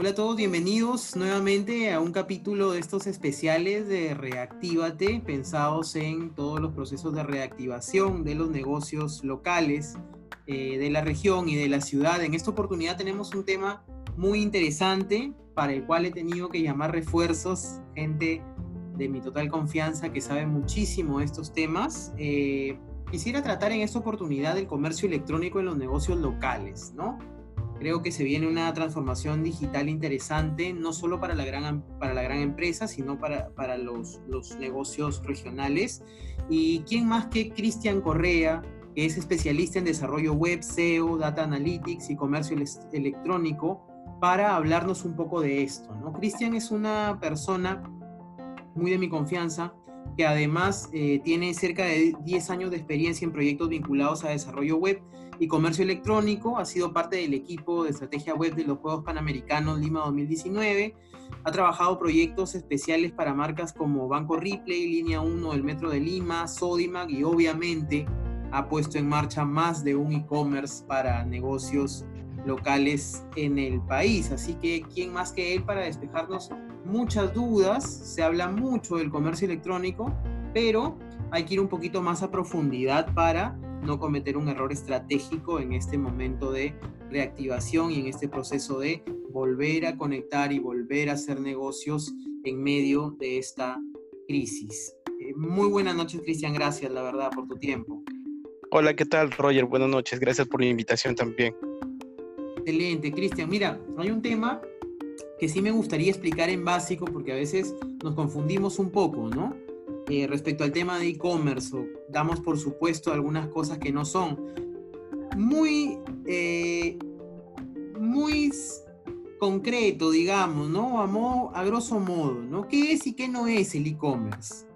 Hola a todos, bienvenidos nuevamente a un capítulo de estos especiales de Reactívate, pensados en todos los procesos de reactivación de los negocios locales eh, de la región y de la ciudad. En esta oportunidad tenemos un tema muy interesante para el cual he tenido que llamar refuerzos, gente de mi total confianza que sabe muchísimo estos temas. Eh, quisiera tratar en esta oportunidad el comercio electrónico en los negocios locales, ¿no? Creo que se viene una transformación digital interesante, no solo para la gran, para la gran empresa, sino para, para los, los negocios regionales. ¿Y quién más que Cristian Correa, que es especialista en desarrollo web, SEO, Data Analytics y comercio electrónico, para hablarnos un poco de esto? ¿no? Cristian es una persona muy de mi confianza, que además eh, tiene cerca de 10 años de experiencia en proyectos vinculados a desarrollo web y comercio electrónico, ha sido parte del equipo de estrategia web de los Juegos Panamericanos Lima 2019, ha trabajado proyectos especiales para marcas como Banco Ripley, Línea 1 del Metro de Lima, Sodimac y obviamente ha puesto en marcha más de un e-commerce para negocios locales en el país. Así que, ¿quién más que él para despejarnos muchas dudas? Se habla mucho del comercio electrónico, pero hay que ir un poquito más a profundidad para no cometer un error estratégico en este momento de reactivación y en este proceso de volver a conectar y volver a hacer negocios en medio de esta crisis. Eh, muy buenas noches, Cristian. Gracias, la verdad, por tu tiempo. Hola, ¿qué tal, Roger? Buenas noches. Gracias por la invitación también. Excelente, Cristian. Mira, hay un tema que sí me gustaría explicar en básico porque a veces nos confundimos un poco, ¿no? Eh, respecto al tema de e-commerce, damos por supuesto algunas cosas que no son. Muy, eh, muy concreto, digamos, ¿no? A, a grosso modo, ¿no? ¿Qué es y qué no es el e-commerce?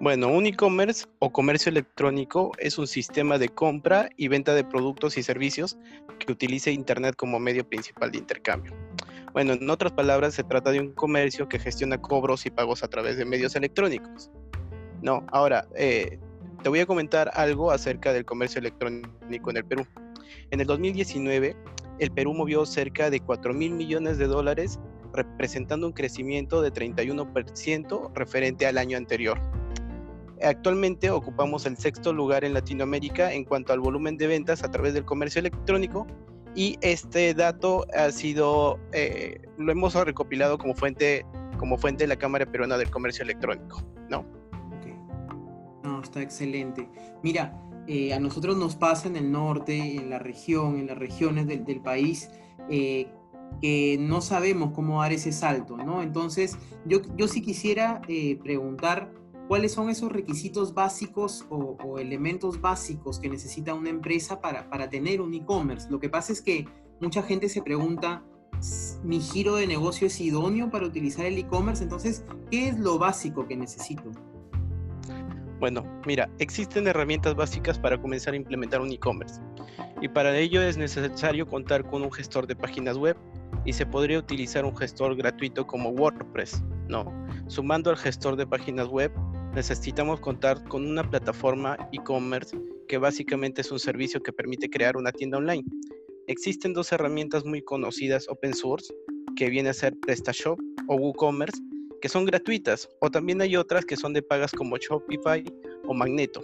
Bueno, un e-commerce o comercio electrónico es un sistema de compra y venta de productos y servicios que utiliza Internet como medio principal de intercambio. Bueno, en otras palabras, se trata de un comercio que gestiona cobros y pagos a través de medios electrónicos. No, ahora, eh, te voy a comentar algo acerca del comercio electrónico en el Perú. En el 2019, el Perú movió cerca de 4 mil millones de dólares, representando un crecimiento de 31% referente al año anterior. Actualmente ocupamos el sexto lugar en Latinoamérica en cuanto al volumen de ventas a través del comercio electrónico y este dato ha sido, eh, lo hemos recopilado como fuente, como fuente de la Cámara Peruana del Comercio Electrónico, ¿no? No, está excelente. Mira, eh, a nosotros nos pasa en el norte, en la región, en las regiones del, país, eh, que no sabemos cómo dar ese salto, ¿no? Entonces, yo, yo sí quisiera preguntar cuáles son esos requisitos básicos o, elementos básicos que necesita una empresa para, para tener un e-commerce. Lo que pasa es que mucha gente se pregunta, ¿mi giro de negocio es idóneo para utilizar el e-commerce? Entonces, ¿qué es lo básico que necesito? Bueno, mira, existen herramientas básicas para comenzar a implementar un e-commerce y para ello es necesario contar con un gestor de páginas web y se podría utilizar un gestor gratuito como WordPress. No, sumando al gestor de páginas web necesitamos contar con una plataforma e-commerce que básicamente es un servicio que permite crear una tienda online. Existen dos herramientas muy conocidas open source, que viene a ser PrestaShop o WooCommerce, que son gratuitas, o también hay otras que son de pagas como Shopify o Magneto.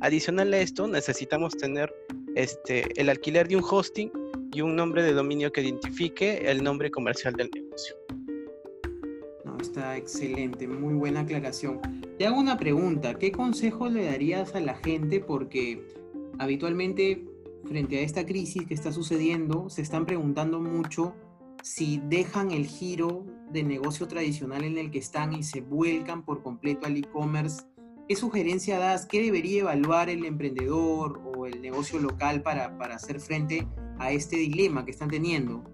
Adicional a esto, necesitamos tener este, el alquiler de un hosting y un nombre de dominio que identifique el nombre comercial del negocio. Está excelente, muy buena aclaración. Te hago una pregunta, ¿qué consejo le darías a la gente? Porque habitualmente frente a esta crisis que está sucediendo, se están preguntando mucho si dejan el giro de negocio tradicional en el que están y se vuelcan por completo al e-commerce. ¿Qué sugerencia das? ¿Qué debería evaluar el emprendedor o el negocio local para, para hacer frente a este dilema que están teniendo?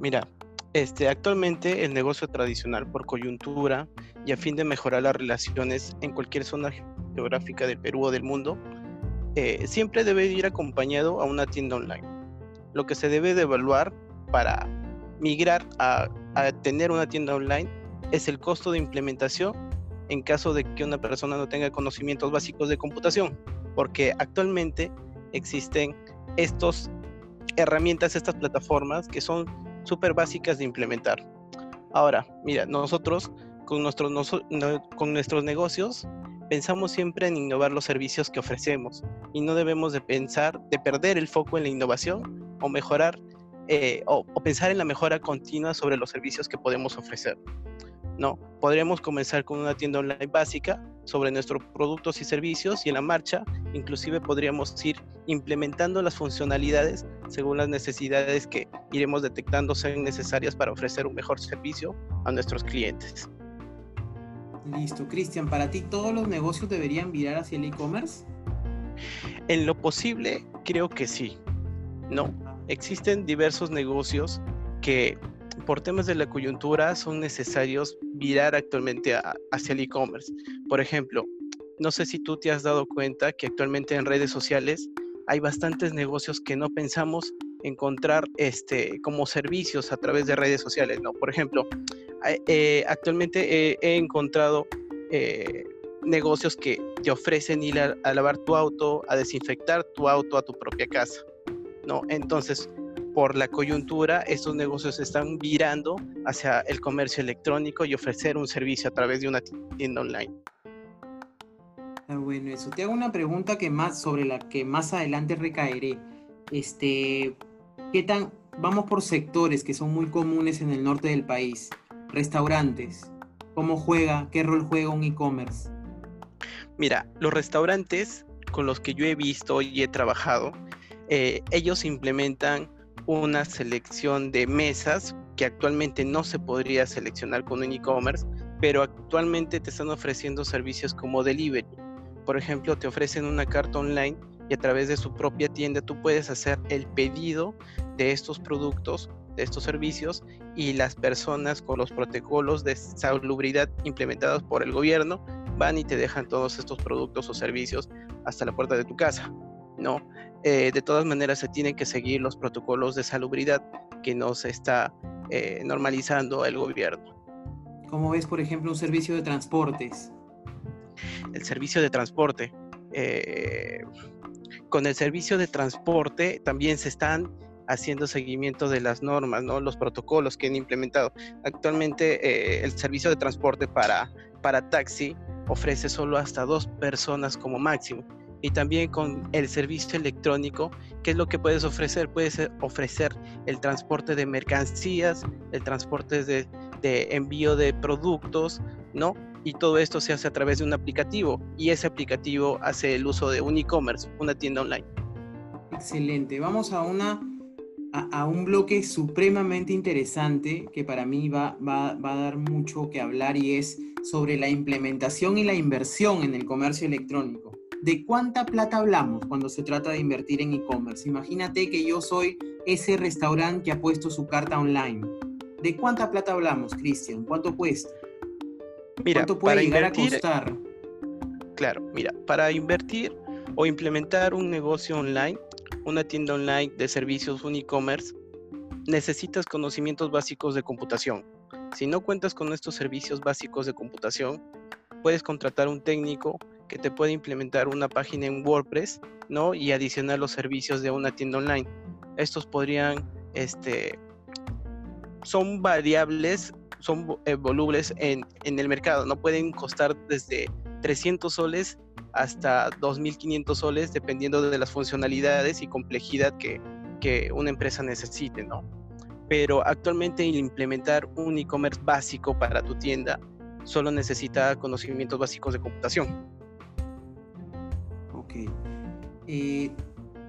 Mira, este, actualmente el negocio tradicional por coyuntura y a fin de mejorar las relaciones en cualquier zona geográfica del Perú o del mundo, eh, siempre debe ir acompañado a una tienda online. Lo que se debe de evaluar para migrar a, a tener una tienda online es el costo de implementación en caso de que una persona no tenga conocimientos básicos de computación, porque actualmente existen estas herramientas, estas plataformas que son súper básicas de implementar. Ahora, mira, nosotros con nuestros, con nuestros negocios pensamos siempre en innovar los servicios que ofrecemos y no debemos de pensar, de perder el foco en la innovación o mejorar eh, o, pensar en la mejora continua sobre los servicios que podemos ofrecer. No, podríamos comenzar con una tienda online básica sobre nuestros productos y servicios y en la marcha inclusive podríamos ir implementando las funcionalidades según las necesidades que iremos detectando sean necesarias para ofrecer un mejor servicio a nuestros clientes. Listo, Cristian, para ti todos los negocios deberían virar hacia el e-commerce? En lo posible, creo que sí. No, existen diversos negocios que por temas de la coyuntura son necesarios virar actualmente hacia el e-commerce. Por ejemplo, no sé si tú te has dado cuenta que actualmente en redes sociales hay bastantes negocios que no pensamos encontrar este, como servicios a través de redes sociales, ¿no? Por ejemplo, eh, actualmente he encontrado eh, negocios que te ofrecen ir a, lavar tu auto, a desinfectar tu auto a tu propia casa, ¿no? Entonces, por la coyuntura, estos negocios están virando hacia el comercio electrónico y ofrecer un servicio a través de una tienda online. Ah, bueno, eso. Te hago una pregunta que más, sobre la que más adelante recaeré. Este, ¿qué tan, vamos por sectores que son muy comunes en el norte del país? Restaurantes. ¿Cómo juega? ¿Qué rol juega un e-commerce? Mira, los restaurantes con los que yo he visto y he trabajado, eh, ellos implementan una selección de mesas que actualmente no se podría seleccionar con un e-commerce, pero actualmente te están ofreciendo servicios como delivery. Por ejemplo, te ofrecen una carta online y a través de su propia tienda tú puedes hacer el pedido de estos productos estos servicios y las personas con los protocolos de salubridad implementados por el gobierno van y te dejan todos estos productos o servicios hasta la puerta de tu casa. No, eh, de todas maneras se tienen que seguir los protocolos de salubridad que nos está eh, normalizando el gobierno. ¿Cómo ves, por ejemplo, un servicio de transportes? El servicio de transporte. Eh, con el servicio de transporte también se están haciendo seguimiento de las normas, ¿no? los protocolos que han implementado. Actualmente eh, el servicio de transporte para, para taxi ofrece solo hasta dos personas como máximo. Y también con el servicio electrónico, ¿qué es lo que puedes ofrecer? Puedes eh, ofrecer el transporte de mercancías, el transporte de, envío de productos, ¿no? Y todo esto se hace a través de un aplicativo y ese aplicativo hace el uso de un e-commerce, una tienda online. Excelente. Vamos a una a, un bloque supremamente interesante que para mí va, va, a dar mucho que hablar y es sobre la implementación y la inversión en el comercio electrónico. ¿De cuánta plata hablamos cuando se trata de invertir en e-commerce? Imagínate que yo soy ese restaurante que ha puesto su carta online. ¿De cuánta plata hablamos, Cristian? ¿Cuánto cuesta? Mira, ¿Cuánto puede llegar a costar? Claro, mira, para invertir o implementar un negocio online una tienda online de servicios, un e-commerce, necesitas conocimientos básicos de computación. Si no cuentas con estos servicios básicos de computación, puedes contratar un técnico que te puede implementar una página en WordPress, ¿no? Y adicionar los servicios de una tienda online. Estos podrían, este, son variables, son eh, volubles en, en el mercado, no pueden costar desde 300 soles hasta 2.500 soles dependiendo de las funcionalidades y complejidad que, que una empresa necesite, ¿no? Pero actualmente implementar un e-commerce básico para tu tienda solo necesita conocimientos básicos de computación. Eh,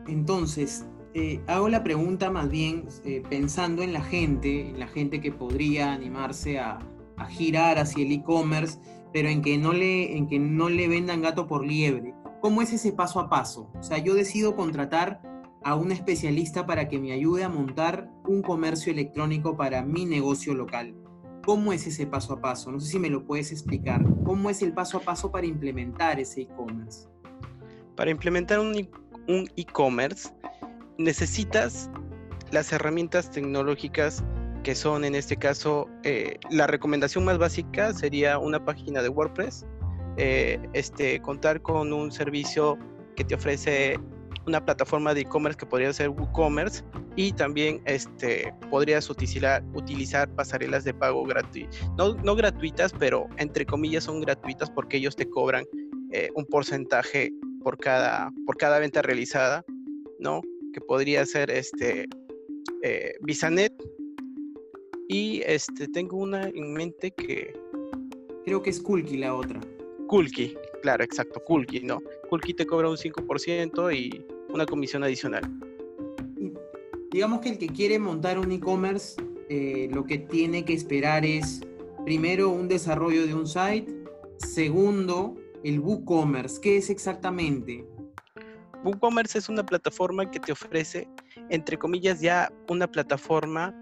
entonces, eh, hago la pregunta más bien eh, pensando en la gente, en la gente que podría animarse a, a girar hacia el e-commerce pero en que no le, en que no le vendan gato por liebre. ¿Cómo es ese paso a paso? O sea, yo decido contratar a un especialista para que me ayude a montar un comercio electrónico para mi negocio local. ¿Cómo es ese paso a paso? No sé si me lo puedes explicar. ¿Cómo es el paso a paso para implementar ese e-commerce? Para implementar un e-commerce necesitas las herramientas tecnológicas que son en este caso, eh, la recomendación más básica sería una página de WordPress, eh, este, contar con un servicio que te ofrece una plataforma de e-commerce que podría ser WooCommerce y también este, podrías utilizar, pasarelas de pago gratuitas, no, no, gratuitas, pero entre comillas son gratuitas porque ellos te cobran eh, un porcentaje por cada, por cada venta realizada, ¿no? Que podría ser este, eh, Bisanet. Y este, tengo una en mente que... Creo que es Kulki la otra. Kulki, claro, exacto, Kulki, ¿no? Kulki te cobra un 5% y una comisión adicional. digamos que el que quiere montar un e-commerce, eh, lo que tiene que esperar es, primero, un desarrollo de un site, segundo, el WooCommerce. ¿Qué es exactamente? WooCommerce es una plataforma que te ofrece, entre comillas, ya una plataforma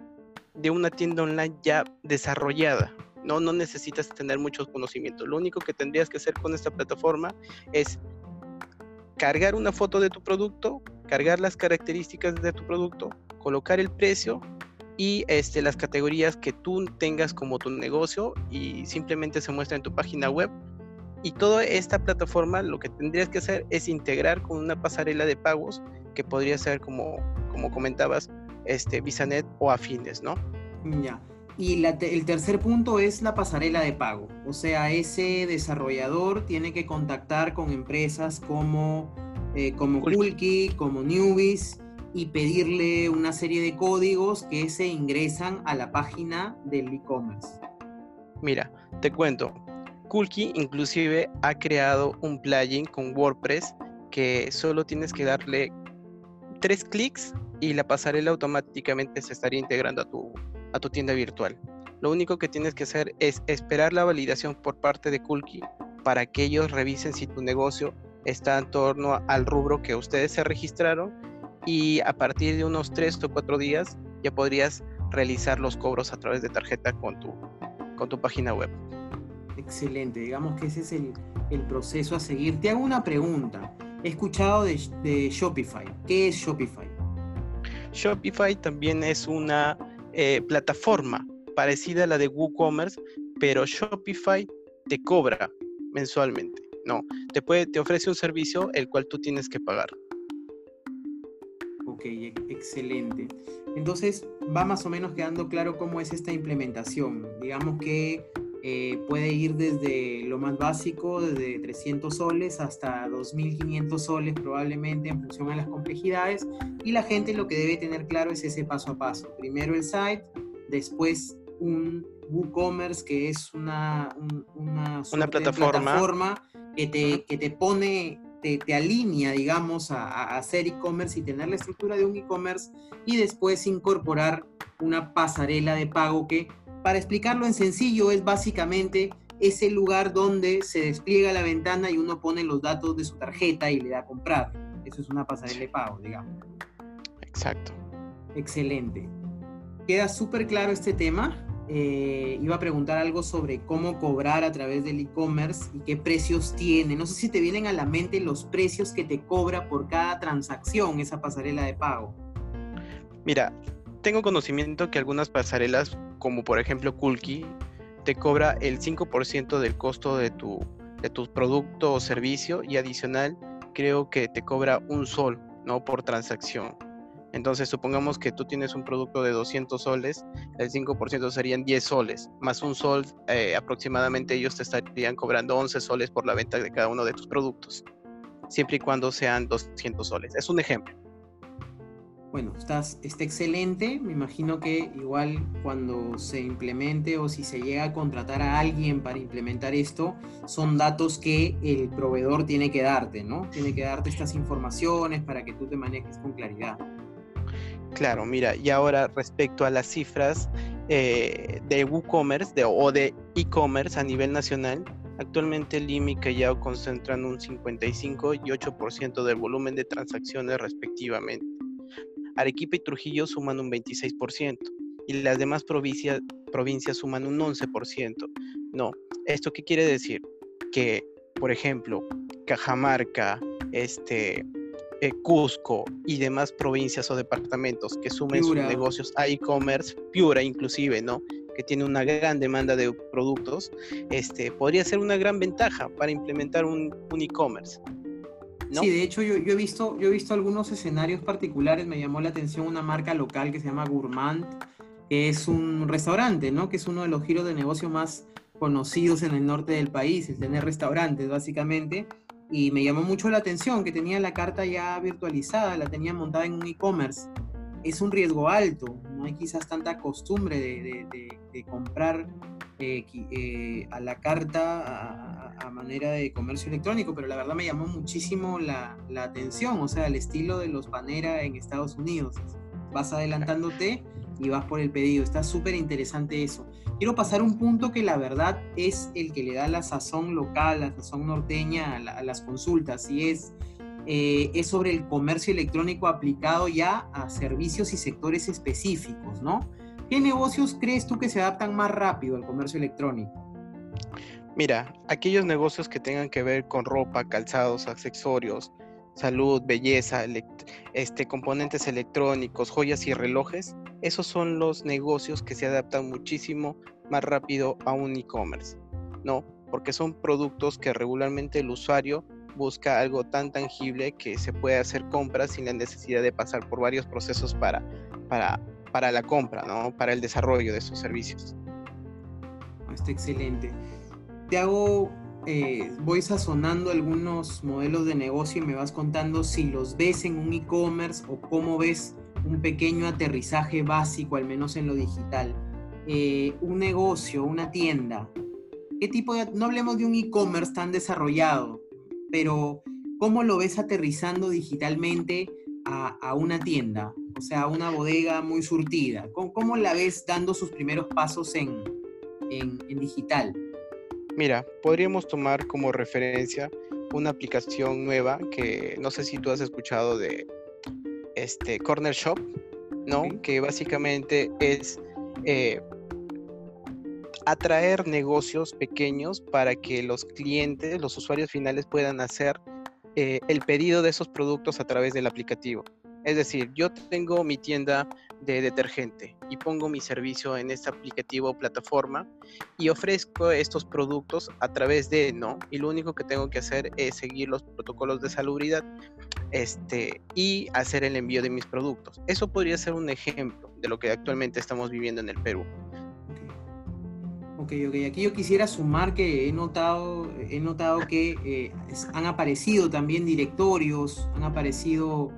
de una tienda online ya desarrollada. No, no necesitas tener muchos conocimientos. Lo único que tendrías que hacer con esta plataforma es cargar una foto de tu producto, cargar las características de tu producto, colocar el precio y este, las categorías que tú tengas como tu negocio y simplemente se muestra en tu página web. Y toda esta plataforma lo que tendrías que hacer es integrar con una pasarela de pagos que podría ser como, como comentabas, este, Visanet o afines, ¿no? Ya. Y el tercer punto es la pasarela de pago. O sea, ese desarrollador tiene que contactar con empresas como, eh, como Kulki, como Newbies y pedirle una serie de códigos que se ingresan a la página del e-commerce. Mira, te cuento. Kulki inclusive ha creado un plugin con WordPress que solo tienes que darle tres clics y la pasarela automáticamente se estaría integrando a tu, a tu tienda virtual. Lo único que tienes que hacer es esperar la validación por parte de Kulki para que ellos revisen si tu negocio está en torno al rubro que ustedes se registraron y a partir de unos 3 o 4 días ya podrías realizar los cobros a través de tarjeta con tu, con tu página web. Excelente, digamos que ese es el, el proceso a seguir. Te hago una pregunta. He escuchado de, de Shopify. ¿Qué es Shopify? Shopify también es una eh, plataforma parecida a la de WooCommerce, pero Shopify te cobra mensualmente. No, te, puede, te ofrece un servicio el cual tú tienes que pagar. Ok, excelente. Entonces va más o menos quedando claro cómo es esta implementación. Digamos que eh, puede ir desde lo más básico, desde 300 soles hasta 2.500 soles probablemente en función a las complejidades. Y la gente lo que debe tener claro es ese paso a paso. Primero el site, después un WooCommerce que es una, una, una plataforma. que, te, que te pone te, te, alinea, digamos, a, a hacer e-commerce y tener la estructura de un e-commerce y después incorporar una pasarela de pago que para explicarlo en sencillo, es básicamente ese lugar donde se despliega la ventana y uno pone los datos de su tarjeta y le da a comprar. Eso es una pasarela de pago, digamos. Exacto. Excelente. Queda súper claro este tema. Eh, iba a preguntar algo sobre cómo cobrar a través del e-commerce y qué precios tiene. No sé si te vienen a la mente los precios que te cobra por cada transacción esa pasarela de pago. Mira, tengo conocimiento que algunas pasarelas, como por ejemplo Kulki, te cobra el 5% del costo de tu, de tu producto o servicio y adicional creo que te cobra un sol, ¿no? Por transacción. Entonces, supongamos que tú tienes un producto de 200 soles, el 5% serían 10 soles, más un sol, eh, aproximadamente ellos te estarían cobrando 11 soles por la venta de cada uno de tus productos, siempre y cuando sean 200 soles. Es un ejemplo bueno, estás, está excelente. Me imagino que igual cuando se implemente o si se llega a contratar a alguien para implementar esto, son datos que el proveedor tiene que darte, ¿no? Tiene que darte estas informaciones para que tú te manejes con claridad. Claro, mira, y ahora respecto a las cifras eh, de WooCommerce o de e-commerce a nivel nacional, actualmente el IMI y Callao concentran un 55 y 8% del volumen de transacciones respectivamente Arequipa y Trujillo suman un 26% y las demás provincias, provincias suman un 11%. No, ¿esto qué quiere decir? Que, por ejemplo, Cajamarca, este, eh, Cusco y demás provincias o departamentos que sumen sus negocios a e-commerce, Piura inclusive, ¿no? que tiene una gran demanda de productos, este, podría ser una gran ventaja para implementar un, un e-commerce. Sí, de hecho yo, he visto, yo he visto algunos escenarios particulares, me llamó la atención una marca local que se llama Gourmand, que es un restaurante, ¿no? Que es uno de los giros de negocio más conocidos en el norte del país, es tener restaurantes básicamente, y me llamó mucho la atención que tenía la carta ya virtualizada, la tenía montada en un e-commerce. Es un riesgo alto, no hay quizás tanta costumbre de, comprar eh, eh, a la carta a, manera de comercio electrónico, pero la verdad me llamó muchísimo la, la atención, o sea, el estilo de los Panera en Estados Unidos. Vas adelantándote y vas por el pedido. Está súper interesante eso. Quiero pasar un punto que la verdad es el que le da la sazón local, la sazón norteña a, las consultas y es, eh, es sobre el comercio electrónico aplicado ya a servicios y sectores específicos, ¿no? ¿Qué negocios crees tú que se adaptan más rápido al comercio electrónico? Mira, aquellos negocios que tengan que ver con ropa, calzados, accesorios, salud, belleza, este, componentes electrónicos, joyas y relojes, esos son los negocios que se adaptan muchísimo más rápido a un e-commerce, ¿no? Porque son productos que regularmente el usuario busca algo tan tangible que se puede hacer compras sin la necesidad de pasar por varios procesos para, para, para la compra, ¿no? Para el desarrollo de esos servicios. Está excelente. Te hago eh, voy sazonando algunos modelos de negocio y me vas contando si los ves en un e-commerce o cómo ves un pequeño aterrizaje básico, al menos en lo digital. Eh, un negocio, una tienda. ¿Qué tipo de, no hablemos de un e-commerce tan desarrollado, pero cómo lo ves aterrizando digitalmente a, una tienda? O sea, una bodega muy surtida. ¿Cómo, cómo la ves dando sus primeros pasos en, en, en digital? Mira, podríamos tomar como referencia una aplicación nueva que no sé si tú has escuchado de este Corner Shop, ¿no? Que básicamente es eh, atraer negocios pequeños para que los clientes, los usuarios finales puedan hacer eh, el pedido de esos productos a través del aplicativo. Es decir, yo tengo mi tienda de detergente y pongo mi servicio en este aplicativo o plataforma y ofrezco estos productos a través de, ¿no? Y lo único que tengo que hacer es seguir los protocolos de salubridad este, y hacer el envío de mis productos. Eso podría ser un ejemplo de lo que actualmente estamos viviendo en el Perú. Ok, ok. Aquí yo quisiera sumar que he notado, he notado que eh, han aparecido también directorios, han aparecido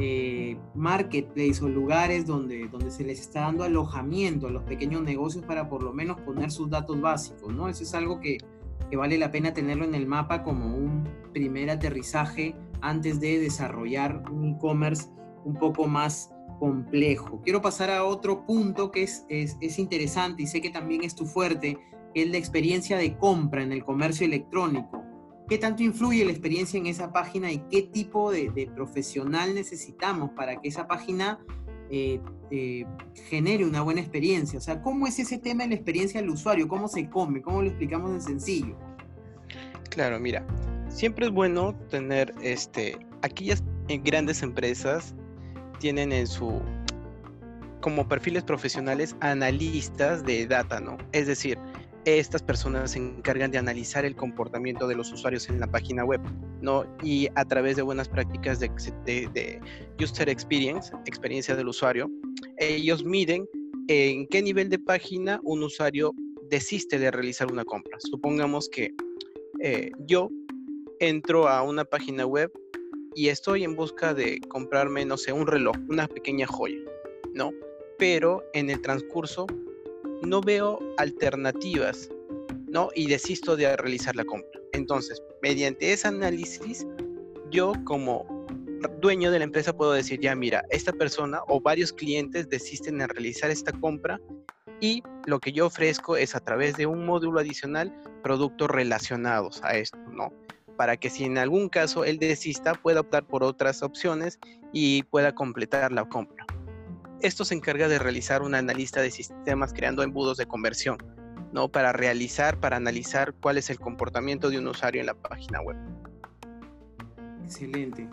eh, marketplace o lugares donde, donde se les está dando alojamiento a los pequeños negocios para por lo menos poner sus datos básicos, ¿no? Eso es algo que, que vale la pena tenerlo en el mapa como un primer aterrizaje antes de desarrollar un e-commerce un poco más complejo. Quiero pasar a otro punto que es, es, es, interesante y sé que también es tu fuerte, que es la experiencia de compra en el comercio electrónico. ¿Qué tanto influye la experiencia en esa página y qué tipo de, profesional necesitamos para que esa página eh, eh, genere una buena experiencia? O sea, ¿cómo es ese tema de la experiencia del usuario? ¿Cómo se come? ¿Cómo lo explicamos en sencillo? Claro, mira, siempre es bueno tener, este, aquellas grandes empresas tienen en su, como perfiles profesionales, analistas de data, ¿no? Es decir, estas personas se encargan de analizar el comportamiento de los usuarios en la página web, ¿no? Y a través de buenas prácticas de, de, user experience, experiencia del usuario, ellos miden en qué nivel de página un usuario desiste de realizar una compra. Supongamos que eh, yo entro a una página web y estoy en busca de comprarme, no sé, un reloj, una pequeña joya, ¿no? Pero en el transcurso no veo alternativas, ¿no? Y desisto de realizar la compra. Entonces, mediante ese análisis, yo como dueño de la empresa puedo decir, ya mira, esta persona o varios clientes desisten de realizar esta compra y lo que yo ofrezco es a través de un módulo adicional productos relacionados a esto, ¿no? Para que si en algún caso él desista, pueda optar por otras opciones y pueda completar la compra. Esto se encarga de realizar una analista de sistemas creando embudos de conversión, ¿no? Para realizar, para analizar cuál es el comportamiento de un usuario en la página web. Excelente.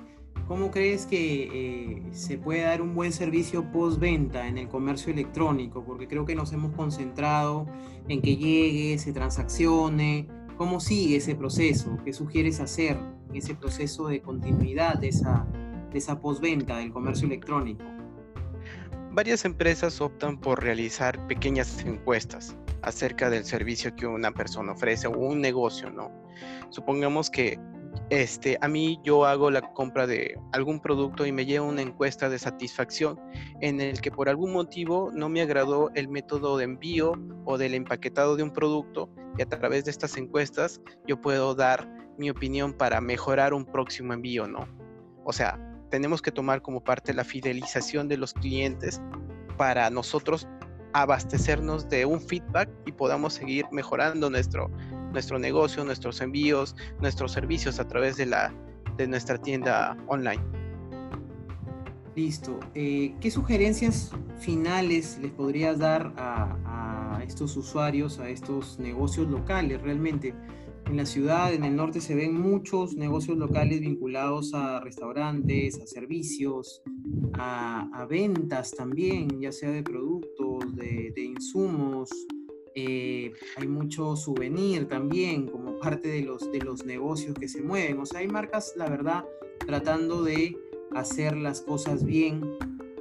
¿Cómo crees que eh, se puede dar un buen servicio postventa en el comercio electrónico? Porque creo que nos hemos concentrado en que llegue, se transaccione. ¿Cómo sigue ese proceso? ¿Qué sugieres hacer en ese proceso de continuidad de esa, de esa postventa del comercio electrónico? Varias empresas optan por realizar pequeñas encuestas acerca del servicio que una persona ofrece o un negocio, ¿no? Supongamos que este, a mí yo hago la compra de algún producto y me lleva una encuesta de satisfacción en el que por algún motivo no me agradó el método de envío o del empaquetado de un producto y a través de estas encuestas yo puedo dar mi opinión para mejorar un próximo envío, ¿no? O sea, tenemos que tomar como parte la fidelización de los clientes para nosotros abastecernos de un feedback y podamos seguir mejorando nuestro, nuestro negocio, nuestros envíos, nuestros servicios a través de, la, de nuestra tienda online. Listo. Eh, ¿Qué sugerencias finales les podrías dar a, a, estos usuarios, a estos negocios locales realmente? En la ciudad, en el norte, se ven muchos negocios locales vinculados a restaurantes, a servicios, a, a ventas también, ya sea de productos, de, de insumos, eh, hay mucho souvenir también como parte de los, de los negocios que se mueven. O sea, hay marcas, la verdad, tratando de hacer las cosas bien.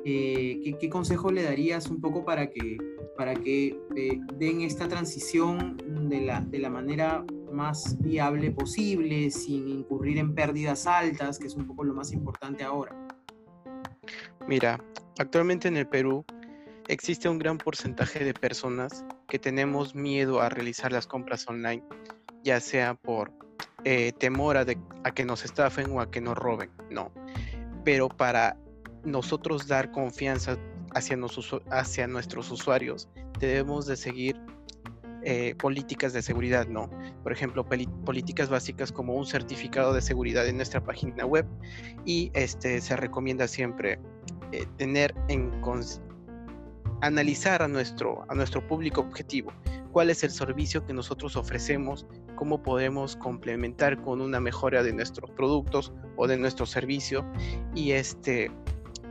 Eh, ¿qué, consejo le darías un poco para que, para que eh, den esta transición de la, de la manera más viable posible, sin incurrir en pérdidas altas, que es un poco lo más importante ahora? Mira, actualmente en el Perú existe un gran porcentaje de personas que tenemos miedo a realizar las compras online, ya sea por eh, temor a, que nos estafen o a que nos roben, no. Pero para nosotros dar confianza hacia, hacia nuestros usuarios, debemos de seguir eh, políticas de seguridad, ¿no? Por ejemplo, políticas básicas como un certificado de seguridad en nuestra página web y este se recomienda siempre eh, tener en, analizar a nuestro, a nuestro público objetivo, cuál es el servicio que nosotros ofrecemos, cómo podemos complementar con una mejora de nuestros productos o de nuestro servicio y este,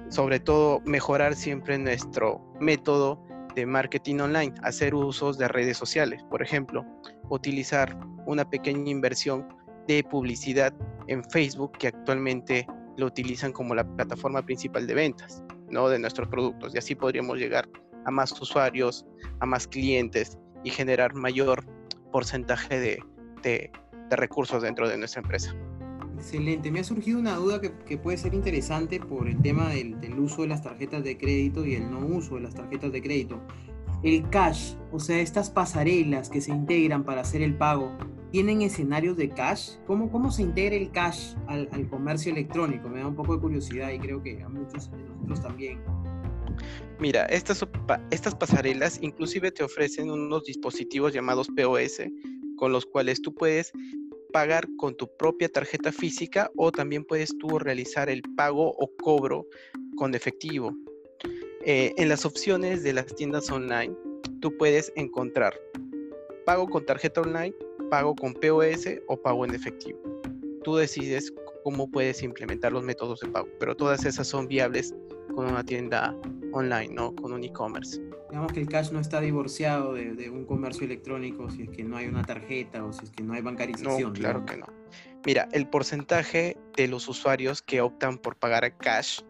sobre todo mejorar siempre nuestro método de marketing online, hacer usos de redes sociales, por ejemplo, utilizar una pequeña inversión de publicidad en Facebook que actualmente lo utilizan como la plataforma principal de ventas. ¿no? de nuestros productos y así podríamos llegar a más usuarios, a más clientes y generar mayor porcentaje de, de, recursos dentro de nuestra empresa. Excelente. Me ha surgido una duda que, puede ser interesante por el tema del, del, uso de las tarjetas de crédito y el no uso de las tarjetas de crédito. El cash, o sea, estas pasarelas que se integran para hacer el pago, ¿tienen escenarios de cash? ¿Cómo, cómo se integra el cash al, al comercio electrónico? Me da un poco de curiosidad y creo que a muchos de nosotros también. Mira, estas, estas pasarelas inclusive te ofrecen unos dispositivos llamados POS con los cuales tú puedes pagar con tu propia tarjeta física o también puedes tú realizar el pago o cobro con efectivo. Eh, en las opciones de las tiendas online, tú puedes encontrar pago con tarjeta online, pago con POS o pago en efectivo. Tú decides cómo puedes implementar los métodos de pago, pero todas esas son viables con una tienda online, ¿no? Con un e-commerce. Digamos que el cash no está divorciado de, un comercio electrónico si es que no hay una tarjeta o si es que no hay bancarización. No, claro que no. Mira, el porcentaje de los usuarios que optan por pagar cash,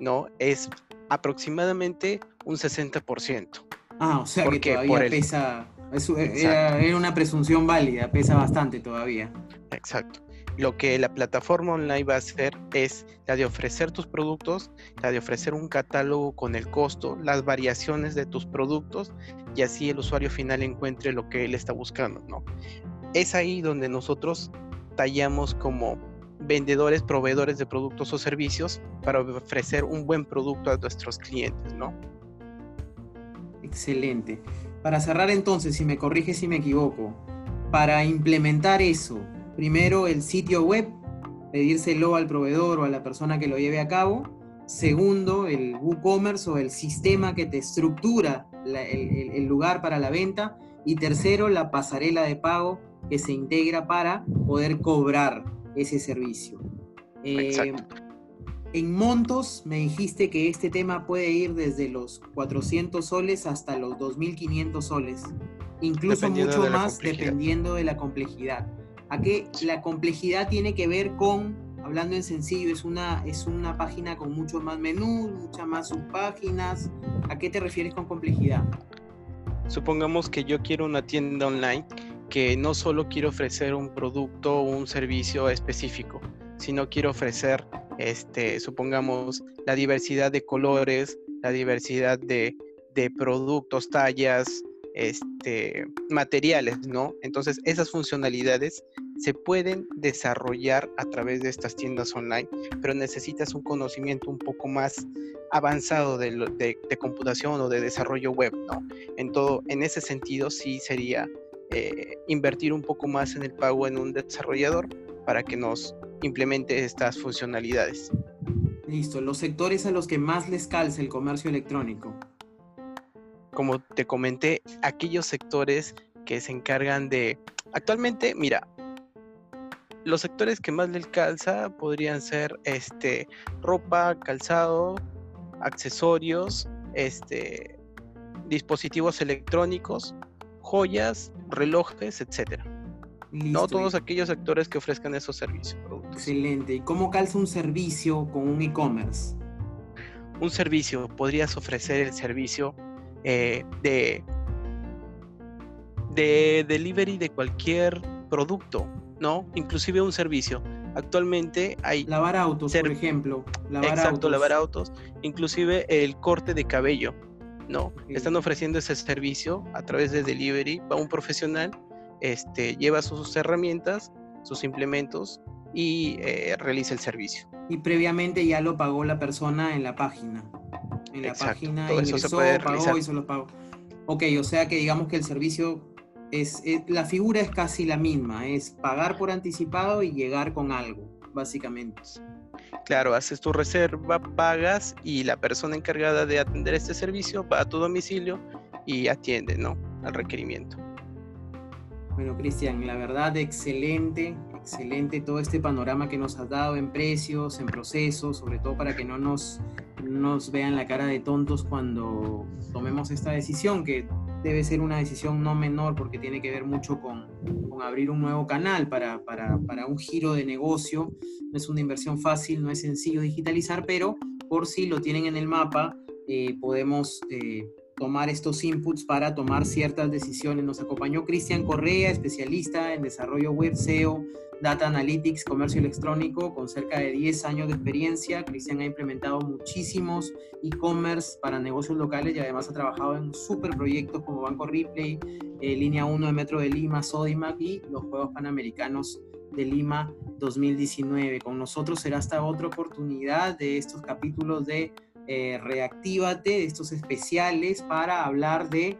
¿no? Es aproximadamente un 60%. Ah, o sea que todavía pesa, era una presunción válida, pesa bastante todavía. Exacto lo que la plataforma online va a hacer es la de ofrecer tus productos, la de ofrecer un catálogo con el costo, las variaciones de tus productos y así el usuario final encuentre lo que él está buscando, ¿no? Es ahí donde nosotros tallamos como vendedores, proveedores de productos o servicios para ofrecer un buen producto a nuestros clientes, ¿no? Excelente. Para cerrar entonces, si me corriges si me equivoco, para implementar eso, Primero, el sitio web, pedírselo al proveedor o a la persona que lo lleve a cabo. Segundo, el WooCommerce o el sistema que te estructura el, lugar para la venta. Y tercero, la pasarela de pago que se integra para poder cobrar ese servicio. Eh, en montos me dijiste que este tema puede ir desde los 400 soles hasta los 2.500 soles, incluso mucho más dependiendo de la complejidad. ¿A qué la complejidad tiene que ver con, hablando en sencillo, es una, es una página con muchos más menús, muchas más subpáginas? ¿A qué te refieres con complejidad? Supongamos que yo quiero una tienda online que no solo quiero ofrecer un producto o un servicio específico, sino quiero ofrecer, este, supongamos, la diversidad de colores, la diversidad de, de productos, tallas, este, materiales, ¿no? Entonces, esas funcionalidades se pueden desarrollar a través de estas tiendas online, pero necesitas un conocimiento un poco más avanzado de, computación o de desarrollo web, ¿no? En todo, en ese sentido, sí sería eh, invertir un poco más en el pago en un desarrollador para que nos implemente estas funcionalidades. Listo, los sectores a los que más les calza el comercio electrónico como te comenté, aquellos sectores que se encargan de... Actualmente, mira, los sectores que más le calza podrían ser este, ropa, calzado, accesorios, este, dispositivos electrónicos, joyas, relojes, etcétera. No todos aquellos sectores que ofrezcan esos servicios. Excelente. ¿Y cómo calza un servicio con un e-commerce? Un servicio, podrías ofrecer el servicio eh, de, de delivery de cualquier producto, ¿no? Inclusive un servicio. Actualmente hay... Lavar autos, por ejemplo. Lavar exacto, autos. lavar autos. Inclusive el corte de cabello, ¿no? Están ofreciendo ese servicio a través de delivery. Va un profesional, este, lleva sus herramientas, sus implementos y eh, realiza el servicio. Y previamente ya lo pagó la persona en la página en la página, ingresó, pagó, hizo los pagos. Ok, o sea que digamos que el servicio es, la figura es casi la misma, es pagar por anticipado y llegar con algo, básicamente. Claro, haces tu reserva, pagas y la persona encargada de atender este servicio va a tu domicilio y atiende, ¿no? Al requerimiento. Bueno, Cristian, la verdad, excelente, excelente todo este panorama que nos has dado en precios, en procesos, sobre todo para que no nos, nos vean la cara de tontos cuando tomemos esta decisión, que debe ser una decisión no menor porque tiene que ver mucho con, con abrir un nuevo canal para, para, para, un giro de negocio. No es una inversión fácil, no es sencillo digitalizar, pero por si lo tienen en el mapa, eh, podemos... Eh, tomar estos inputs para tomar ciertas decisiones. Nos acompañó Cristian Correa, especialista en desarrollo web, SEO, Data Analytics, comercio electrónico, con cerca de 10 años de experiencia. Cristian ha implementado muchísimos e-commerce para negocios locales y además ha trabajado en super proyectos como Banco Ripley, eh, Línea 1 de Metro de Lima, Sodimac y los Juegos Panamericanos de Lima 2019. Con nosotros será esta otra oportunidad de estos capítulos de eh, Reactívate, estos especiales para hablar de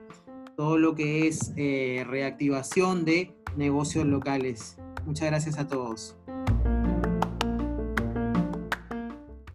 todo lo que es eh, reactivación de negocios locales. Muchas gracias a todos.